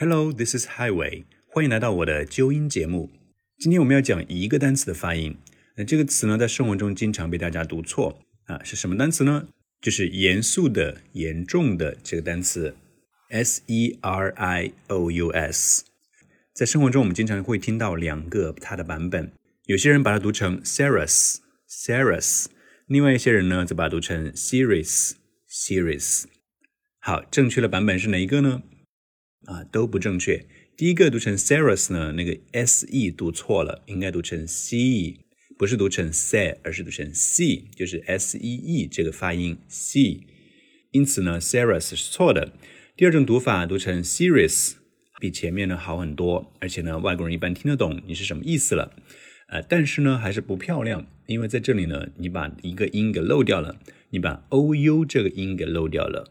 Hello, this is Highway。欢迎来到我的纠音节目。今天我们要讲一个单词的发音。那这个词呢，在生活中经常被大家读错啊，是什么单词呢？就是严肃的、严重的这个单词，s e r i o u s。在生活中，我们经常会听到两个它的版本。有些人把它读成 serious，serious；另外一些人呢，则把它读成 serious，serious。好，正确的版本是哪一个呢？啊，都不正确。第一个读成 serious 呢，那个 s e 读错了，应该读成 c，不是读成 S，而是读成 c，就是 s e e 这个发音 c。因此呢，serious 是错的。第二种读法读成 serious，比前面呢好很多，而且呢，外国人一般听得懂你是什么意思了。呃，但是呢，还是不漂亮，因为在这里呢，你把一个音给漏掉了，你把 o u 这个音给漏掉了。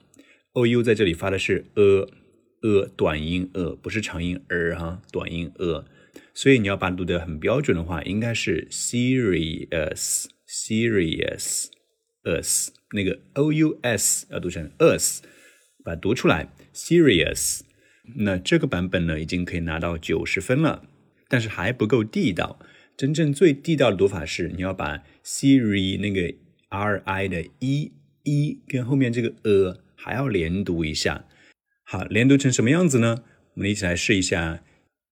o u 在这里发的是 a。短音呃，不是长音儿哈，短音呃，所以你要把它读得很标准的话，应该是 serious serious us，那个 o u s 要读成 us，把它读出来 serious。那这个版本呢，已经可以拿到九十分了，但是还不够地道。真正最地道的读法是，你要把 siri 那个 r i 的 e e 跟后面这个 a 还要连读一下。好，连读成什么样子呢？我们一起来试一下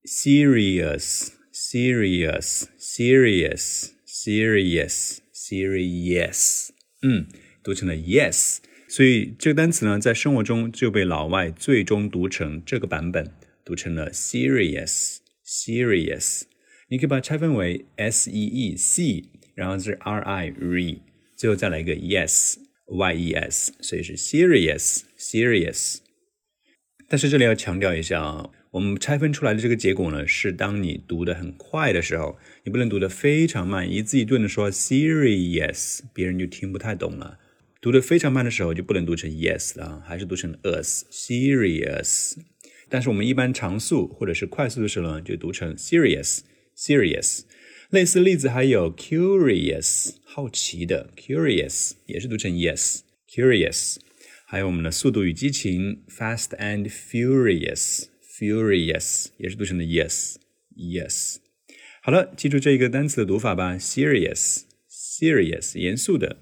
：serious, serious, serious, serious, serious。嗯，读成了 yes。所以这个单词呢，在生活中就被老外最终读成这个版本，读成了 serious, serious。你可以把它拆分为 s e e c，然后是 r i re，最后再来一个 yes, y e s，所以是 serious, serious。但是这里要强调一下啊，我们拆分出来的这个结果呢，是当你读的很快的时候，你不能读的非常慢，一字一顿的说 serious，别人就听不太懂了。读的非常慢的时候，就不能读成 yes 啊，还是读成 us serious。但是我们一般常速或者是快速的时候呢，就读成 serious serious。类似例子还有 curious，好奇的 curious，也是读成 yes curious。还有我们的《速度与激情》（Fast and Furious），Furious 也是读成的 yes，yes。好了，记住这一个单词的读法吧：serious，serious，严肃的